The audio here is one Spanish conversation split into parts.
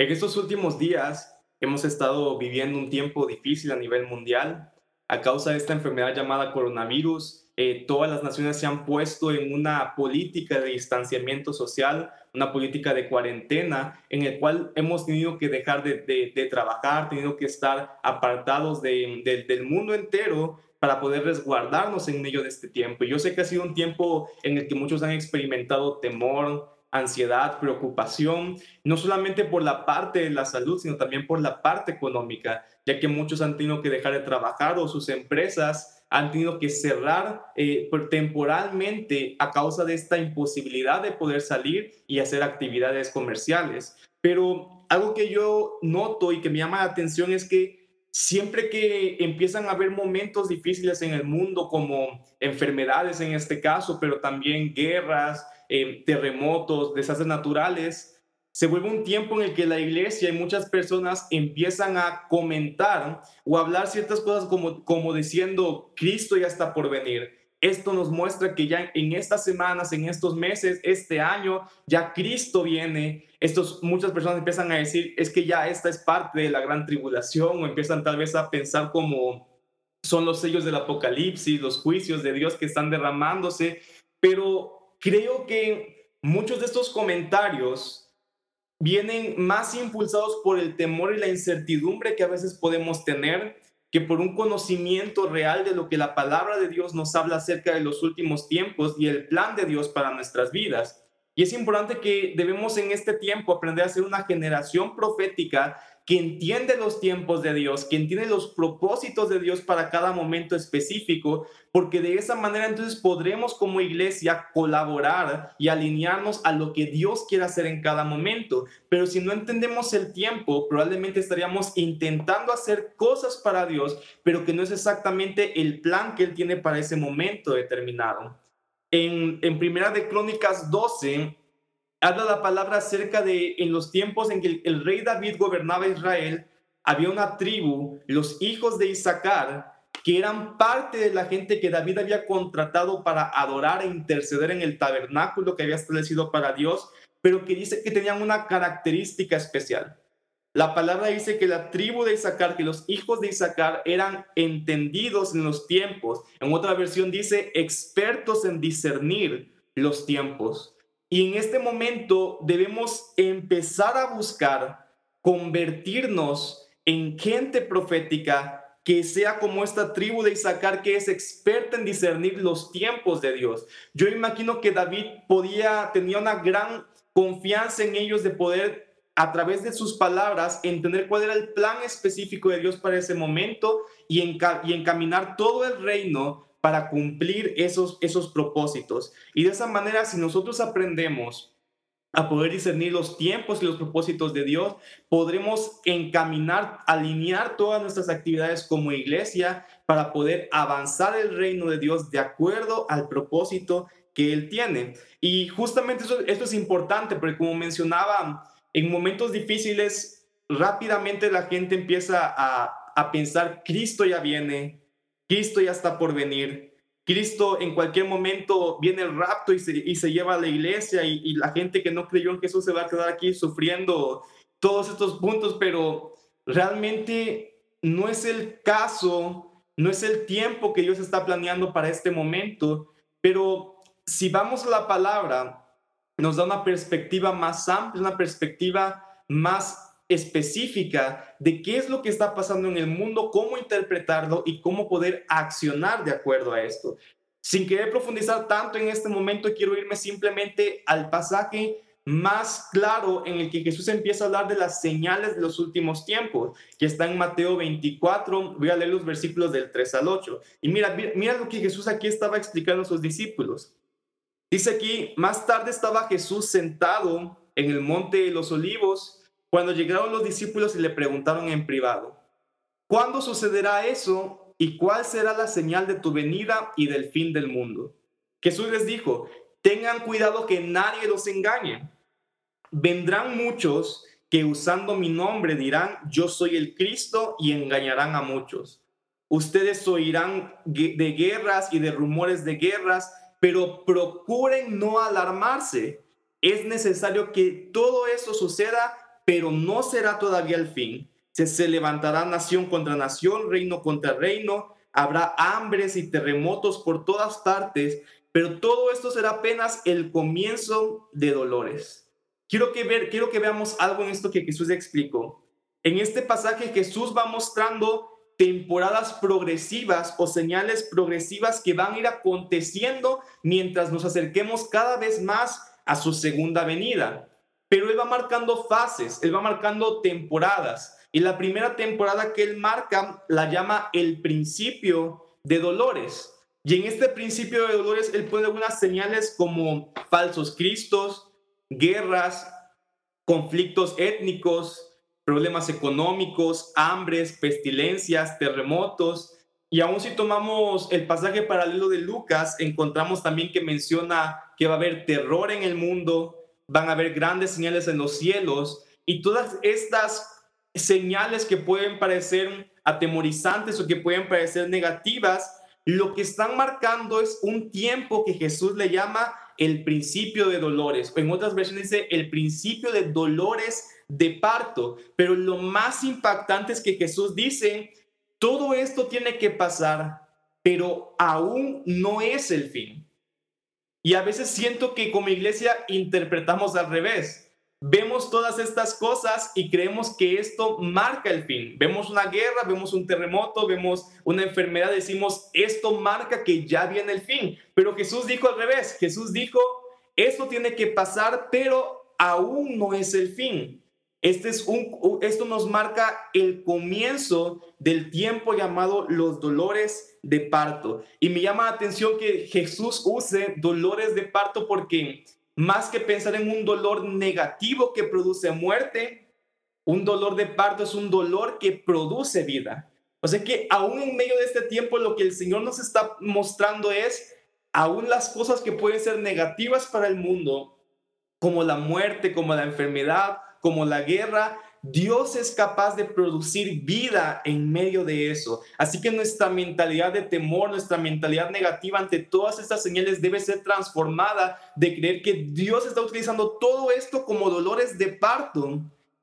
En estos últimos días hemos estado viviendo un tiempo difícil a nivel mundial. A causa de esta enfermedad llamada coronavirus, eh, todas las naciones se han puesto en una política de distanciamiento social, una política de cuarentena, en el cual hemos tenido que dejar de, trabajar, tenido que estar apartados del mundo entero para poder resguardarnos en medio de este tiempo. Yo sé que ha sido un tiempo en el que muchos han experimentado temor, ansiedad, preocupación, no solamente por la parte de la salud, sino también por la parte económica, ya que muchos han tenido que dejar de trabajar o sus empresas han tenido que cerrar eh, temporalmente a causa de esta imposibilidad de poder salir y hacer actividades comerciales. Pero algo que yo noto y que me llama la atención es que siempre que empiezan a haber momentos difíciles en el mundo, como enfermedades en este caso, pero también guerras, eh, terremotos, desastres naturales, se vuelve un tiempo en el que la iglesia y muchas personas empiezan a comentar o hablar ciertas cosas como, como diciendo, Cristo ya está por venir. Esto nos muestra que ya en estas semanas, en estos meses, este año, ya Cristo viene. Estos, muchas personas empiezan a decir, es que ya esta es parte de la gran tribulación o empiezan tal vez a pensar como son los sellos del apocalipsis, los juicios de Dios que están derramándose. Pero creo que muchos de estos comentarios vienen más impulsados por el temor y la incertidumbre que a veces podemos tener que por un conocimiento real de lo que la palabra de Dios nos habla acerca de los últimos tiempos y el plan de Dios para nuestras vidas. Y es importante que debemos en este tiempo aprender a ser una generación profética que entiende los tiempos de Dios, que entiende los propósitos de Dios para cada momento específico, porque de esa manera entonces podremos como iglesia colaborar y alinearnos a lo que Dios quiere hacer en cada momento. Pero si no entendemos el tiempo, probablemente estaríamos intentando hacer cosas para Dios, pero que no es exactamente el plan que Él tiene para ese momento determinado. En, en Primera de Crónicas 12, habla la palabra acerca de en los tiempos en que el, rey David gobernaba Israel, había una tribu, los hijos de Isaacar, que eran parte de la gente que David había contratado para adorar e interceder en el tabernáculo que había establecido para Dios, pero que dice que tenían una característica especial. La palabra dice que la tribu de Isaacar, que los hijos de Isaacar eran entendidos en los tiempos. En otra versión dice expertos en discernir los tiempos. Y en este momento debemos empezar a buscar convertirnos en gente profética que sea como esta tribu de Isaacar que es experta en discernir los tiempos de Dios. Yo imagino que David podía, tenía una gran confianza en ellos de poder a través de sus palabras entender cuál era el plan específico de Dios para ese momento y, y encaminar todo el reino para cumplir esos, esos propósitos. Y de esa manera, si nosotros aprendemos a poder discernir los tiempos y los propósitos de Dios, podremos encaminar, alinear todas nuestras actividades como iglesia para poder avanzar el reino de Dios de acuerdo al propósito que Él tiene. Y justamente eso, esto es importante, porque como mencionaba, en momentos difíciles, rápidamente la gente empieza a, a pensar, Cristo ya viene, Cristo ya está por venir. Cristo en cualquier momento viene el rapto y se, lleva a la iglesia y, la gente que no creyó en Jesús se va a quedar aquí sufriendo todos estos puntos, pero realmente no es el caso, no es el tiempo que Dios está planeando para este momento, pero si vamos a la palabra, nos da una perspectiva más amplia, una perspectiva más específica de qué es lo que está pasando en el mundo, cómo interpretarlo y cómo poder accionar de acuerdo a esto. Sin querer profundizar tanto en este momento, quiero irme simplemente al pasaje más claro en el que Jesús empieza a hablar de las señales de los últimos tiempos, que está en Mateo 24, voy a leer los versículos del 3 al 8. Y mira, mira lo que Jesús aquí estaba explicando a sus discípulos. Dice aquí, más tarde estaba Jesús sentado en el monte de los olivos cuando llegaron los discípulos y le preguntaron en privado, ¿cuándo sucederá eso y cuál será la señal de tu venida y del fin del mundo? Jesús les dijo, tengan cuidado que nadie los engañe. Vendrán muchos que usando mi nombre dirán, yo soy el Cristo y engañarán a muchos. Ustedes oirán de guerras y de rumores de guerras, pero procuren no alarmarse. Es necesario que todo eso suceda pero no será todavía el fin. Se, se levantará nación contra nación, reino contra reino, habrá hambres y terremotos por todas partes, pero todo esto será apenas el comienzo de dolores. Quiero que, ver, quiero que veamos algo en esto que Jesús explicó. En este pasaje Jesús va mostrando temporadas progresivas o señales progresivas que van a ir aconteciendo mientras nos acerquemos cada vez más a su segunda venida. Pero Él va marcando fases, Él va marcando temporadas. Y la primera temporada que Él marca la llama el principio de dolores. Y en este principio de dolores Él pone algunas señales como falsos cristos, guerras, conflictos étnicos, problemas económicos, hambres, pestilencias, terremotos. Y aún si tomamos el pasaje paralelo de Lucas, encontramos también que menciona que va a haber terror en el mundo, van a haber grandes señales en los cielos y todas estas señales que pueden parecer atemorizantes o que pueden parecer negativas, lo que están marcando es un tiempo que Jesús le llama el principio de dolores. En otras versiones dice el principio de dolores de parto. Pero lo más impactante es que Jesús dice, todo esto tiene que pasar, pero aún no es el fin. Y a veces siento que como iglesia interpretamos al revés. Vemos todas estas cosas y creemos que esto marca el fin. Vemos una guerra, vemos un terremoto, vemos una enfermedad, decimos, esto marca que ya viene el fin. Pero Jesús dijo al revés. Jesús dijo, esto tiene que pasar, pero aún no es el fin. Este es un, esto nos marca el comienzo del tiempo llamado los dolores de parto. Y me llama la atención que Jesús use dolores de parto porque más que pensar en un dolor negativo que produce muerte, un dolor de parto es un dolor que produce vida. O sea que aún en medio de este tiempo lo que el Señor nos está mostrando es, aún las cosas que pueden ser negativas para el mundo, como la muerte, como la enfermedad, como la guerra, Dios es capaz de producir vida en medio de eso. Así que nuestra mentalidad de temor, nuestra mentalidad negativa ante todas estas señales debe ser transformada de creer que Dios está utilizando todo esto como dolores de parto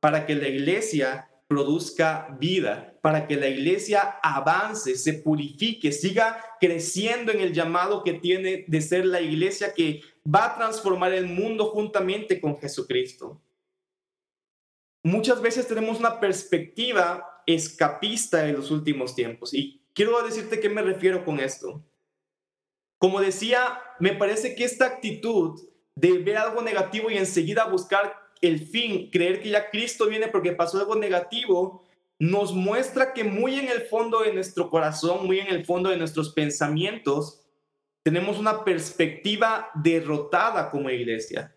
para que la iglesia produzca vida, para que la iglesia avance, se purifique, siga creciendo en el llamado que tiene de ser la iglesia que va a transformar el mundo juntamente con Jesucristo muchas veces tenemos una perspectiva escapista en los últimos tiempos. Y quiero decirte qué me refiero con esto. Como decía, me parece que esta actitud de ver algo negativo y enseguida buscar el fin, creer que ya Cristo viene porque pasó algo negativo, nos muestra que muy en el fondo de nuestro corazón, muy en el fondo de nuestros pensamientos, tenemos una perspectiva derrotada como iglesia.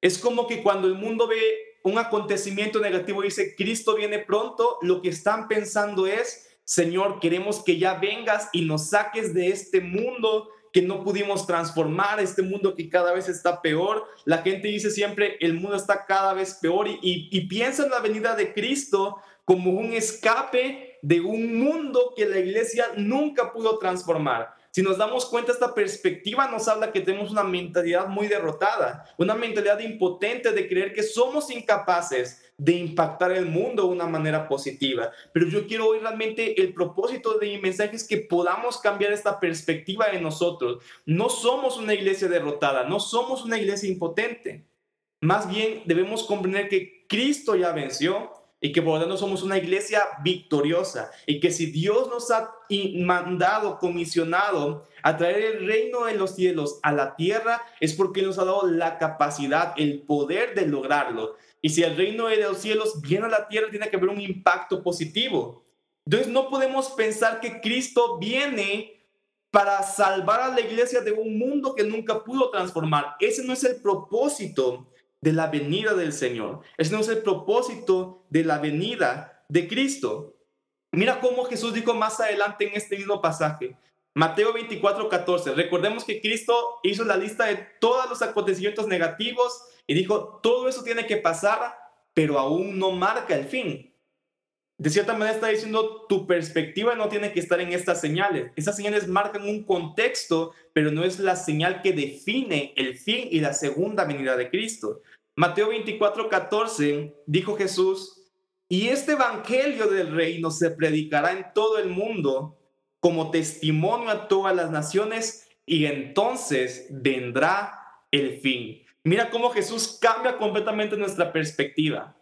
Es como que cuando el mundo ve un acontecimiento negativo dice, Cristo viene pronto, lo que están pensando es, Señor, queremos que ya vengas y nos saques de este mundo que no pudimos transformar, este mundo que cada vez está peor. La gente dice siempre, el mundo está cada vez peor y, y piensa en la venida de Cristo como un escape de un mundo que la iglesia nunca pudo transformar. Si nos damos cuenta, esta perspectiva nos habla que tenemos una mentalidad muy derrotada, una mentalidad impotente de creer que somos incapaces de impactar el mundo de una manera positiva. Pero yo quiero hoy realmente el propósito de mi mensaje es que podamos cambiar esta perspectiva de nosotros. No somos una iglesia derrotada, no somos una iglesia impotente. Más bien debemos comprender que Cristo ya venció, y que por lo tanto somos una iglesia victoriosa y que si Dios nos ha mandado, comisionado a traer el reino de los cielos a la tierra, es porque nos ha dado la capacidad, el poder de lograrlo. Y si el reino de los cielos viene a la tierra, tiene que haber un impacto positivo. Entonces no podemos pensar que Cristo viene para salvar a la iglesia de un mundo que nunca pudo transformar. Ese no es el propósito de la venida del Señor. Ese no es el propósito de la venida de Cristo. Mira cómo Jesús dijo más adelante en este mismo pasaje. Mateo 24, 14. Recordemos que Cristo hizo la lista de todos los acontecimientos negativos y dijo, todo eso tiene que pasar, pero aún no marca el fin. De cierta manera está diciendo, tu perspectiva no tiene que estar en estas señales. Esas señales marcan un contexto, pero no es la señal que define el fin y la segunda venida de Cristo. Mateo 24, 14, dijo Jesús, y este evangelio del reino se predicará en todo el mundo como testimonio a todas las naciones y entonces vendrá el fin. Mira cómo Jesús cambia completamente nuestra perspectiva.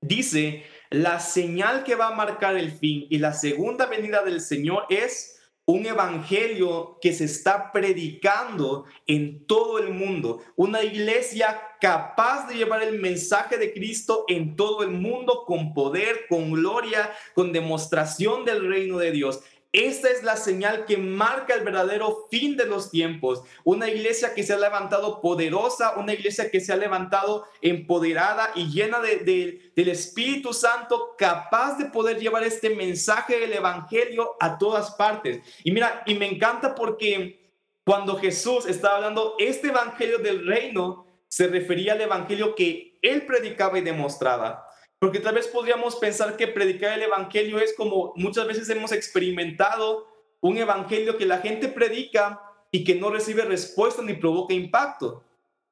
Dice, la señal que va a marcar el fin y la segunda venida del Señor es un evangelio que se está predicando en todo el mundo, una iglesia capaz de llevar el mensaje de Cristo en todo el mundo con poder, con gloria, con demostración del reino de Dios. Esta es la señal que marca el verdadero fin de los tiempos. Una iglesia que se ha levantado poderosa, una iglesia que se ha levantado empoderada y llena de, del Espíritu Santo, capaz de poder llevar este mensaje del Evangelio a todas partes. Y mira, y me encanta porque cuando Jesús estaba hablando este Evangelio del reino, se refería al Evangelio que él predicaba y demostraba. Porque tal vez podríamos pensar que predicar el Evangelio es como muchas veces hemos experimentado un Evangelio que la gente predica y que no recibe respuesta ni provoca impacto.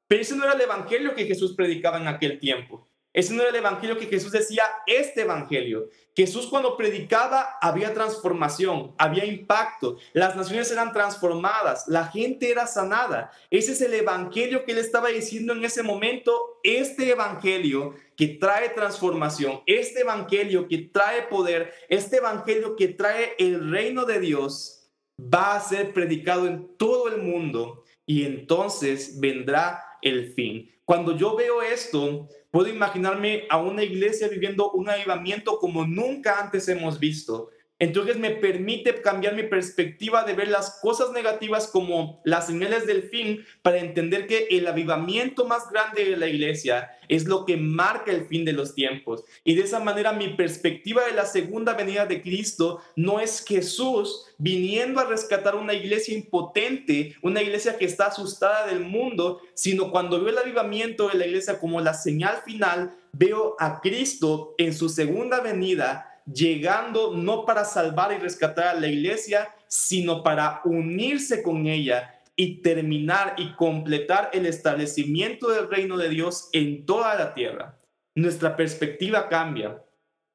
Pero ese no era el Evangelio que Jesús predicaba en aquel tiempo. Ese no era el evangelio que Jesús decía, este evangelio. Jesús cuando predicaba había transformación, había impacto, las naciones eran transformadas, la gente era sanada. Ese es el evangelio que él estaba diciendo en ese momento, este evangelio que trae transformación, este evangelio que trae poder, este evangelio que trae el reino de Dios, va a ser predicado en todo el mundo y entonces vendrá el fin. Cuando yo veo esto, Puedo imaginarme a una iglesia viviendo un avivamiento como nunca antes hemos visto. Entonces me permite cambiar mi perspectiva de ver las cosas negativas como las señales del fin para entender que el avivamiento más grande de la iglesia es lo que marca el fin de los tiempos. Y de esa manera mi perspectiva de la segunda venida de Cristo no es Jesús viniendo a rescatar una iglesia impotente, una iglesia que está asustada del mundo, sino cuando veo el avivamiento de la iglesia como la señal final, veo a Cristo en su segunda venida llegando no para salvar y rescatar a la iglesia, sino para unirse con ella y terminar y completar el establecimiento del reino de Dios en toda la tierra. Nuestra perspectiva cambia.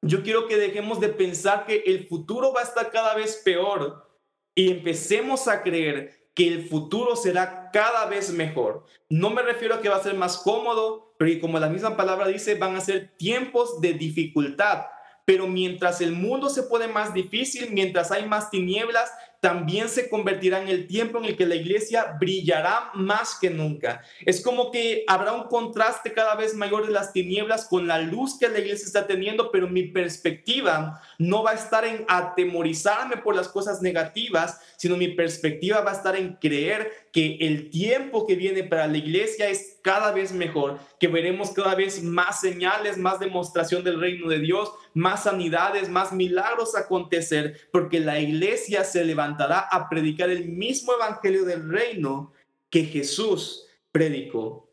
Yo quiero que dejemos de pensar que el futuro va a estar cada vez peor y empecemos a creer que el futuro será cada vez mejor. No me refiero a que va a ser más cómodo, pero como la misma palabra dice, van a ser tiempos de dificultad, pero mientras el mundo se pone más difícil, mientras hay más tinieblas, también se convertirá en el tiempo en el que la iglesia brillará más que nunca. Es como que habrá un contraste cada vez mayor de las tinieblas con la luz que la iglesia está teniendo, pero mi perspectiva no va a estar en atemorizarme por las cosas negativas, sino mi perspectiva va a estar en creer que el tiempo que viene para la iglesia es cada vez mejor, que veremos cada vez más señales, más demostración del reino de Dios, más sanidades, más milagros acontecer, porque la iglesia se levantará a predicar el mismo evangelio del reino que Jesús predicó.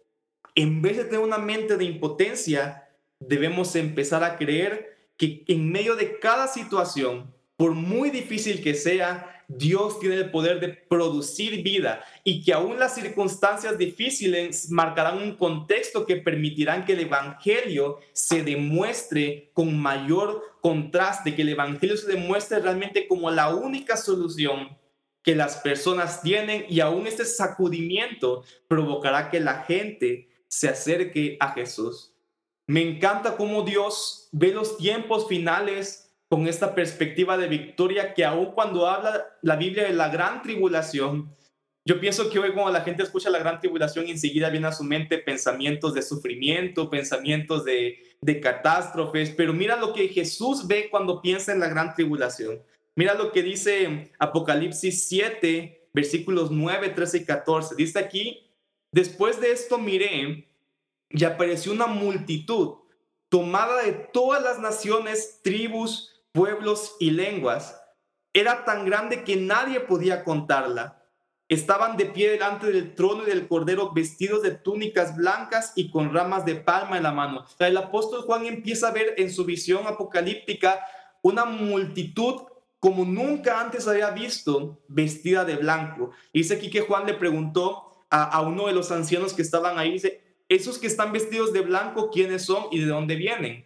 En vez de tener una mente de impotencia, debemos empezar a creer que en medio de cada situación, por muy difícil que sea, Dios tiene el poder de producir vida y que aún las circunstancias difíciles marcarán un contexto que permitirán que el Evangelio se demuestre con mayor contraste, que el Evangelio se demuestre realmente como la única solución que las personas tienen y aún este sacudimiento provocará que la gente se acerque a Jesús. Me encanta cómo Dios ve los tiempos finales con esta perspectiva de victoria que aún cuando habla la Biblia de la gran tribulación, yo pienso que hoy cuando la gente escucha la gran tribulación enseguida viene a su mente pensamientos de sufrimiento, pensamientos de, de catástrofes, pero mira lo que Jesús ve cuando piensa en la gran tribulación. Mira lo que dice Apocalipsis 7, versículos 9, 13 y 14. Dice aquí, después de esto miré y apareció una multitud tomada de todas las naciones, tribus, pueblos y lenguas. Era tan grande que nadie podía contarla. Estaban de pie delante del trono y del cordero vestidos de túnicas blancas y con ramas de palma en la mano. el apóstol Juan empieza a ver en su visión apocalíptica una multitud como nunca antes había visto vestida de blanco. Dice aquí que Juan le preguntó a, uno de los ancianos que estaban ahí, esos que están vestidos de blanco, ¿quiénes son y de dónde vienen?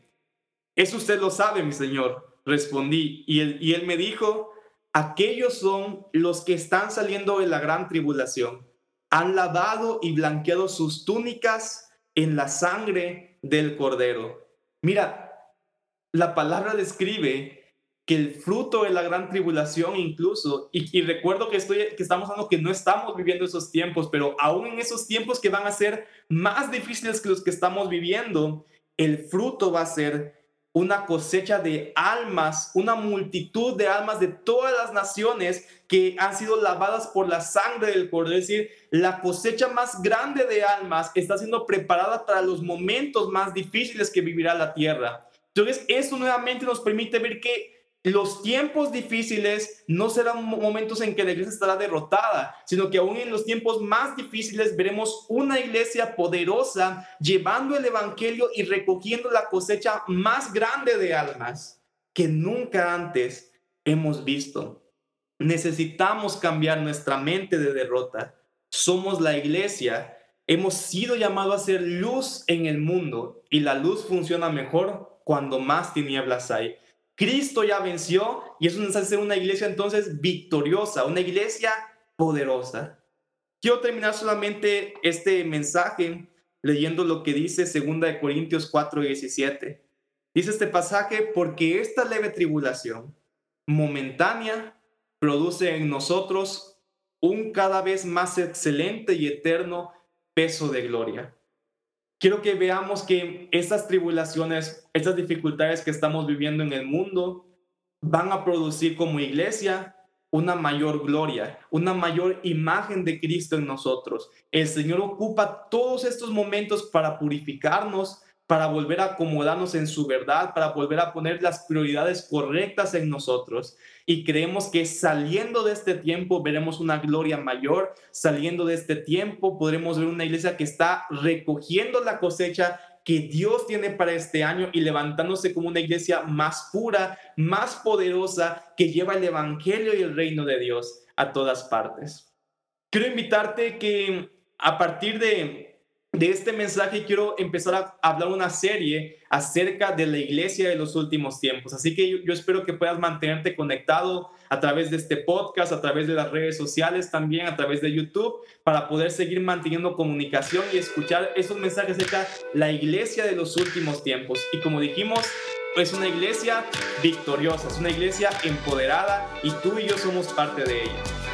Eso usted lo sabe, mi señor, respondí. Y él, y él me dijo, aquellos son los que están saliendo de la gran tribulación. Han lavado y blanqueado sus túnicas en la sangre del cordero. Mira, la palabra describe que el fruto de la gran tribulación incluso, y, recuerdo que, estoy, que estamos hablando que no estamos viviendo esos tiempos, pero aún en esos tiempos que van a ser más difíciles que los que estamos viviendo, el fruto va a ser una cosecha de almas, una multitud de almas de todas las naciones que han sido lavadas por la sangre del Cordero. Es decir, la cosecha más grande de almas está siendo preparada para los momentos más difíciles que vivirá la tierra. Entonces, eso nuevamente nos permite ver que los tiempos difíciles no serán momentos en que la iglesia estará derrotada, sino que aún en los tiempos más difíciles veremos una iglesia poderosa llevando el evangelio y recogiendo la cosecha más grande de almas que nunca antes hemos visto. Necesitamos cambiar nuestra mente de derrota. Somos la iglesia. Hemos sido llamados a ser luz en el mundo y la luz funciona mejor cuando más tinieblas hay. Cristo ya venció y eso nos hace una iglesia entonces victoriosa, una iglesia poderosa. Quiero terminar solamente este mensaje leyendo lo que dice 2 Corintios 4:17. Dice este pasaje, porque esta leve tribulación momentánea produce en nosotros un cada vez más excelente y eterno peso de gloria quiero que veamos que estas tribulaciones, estas dificultades que estamos viviendo en el mundo, van a producir como iglesia una mayor gloria, una mayor imagen de Cristo en nosotros. El Señor ocupa todos estos momentos para purificarnos, para volver a acomodarnos en su verdad, para volver a poner las prioridades correctas en nosotros. Y creemos que saliendo de este tiempo veremos una gloria mayor, saliendo de este tiempo podremos ver una iglesia que está recogiendo la cosecha que Dios tiene para este año y levantándose como una iglesia más pura, más poderosa, que lleva el Evangelio y el reino de Dios a todas partes. Quiero invitarte que a partir de de este mensaje quiero empezar a hablar una serie acerca de la iglesia de los últimos tiempos. Así que yo, espero que puedas mantenerte conectado a través de este podcast, a través de las redes sociales, también a través de YouTube, para poder seguir manteniendo comunicación y escuchar esos mensajes acerca de la iglesia de los últimos tiempos. Y como dijimos, es una iglesia victoriosa, es una iglesia empoderada y tú y yo somos parte de ella.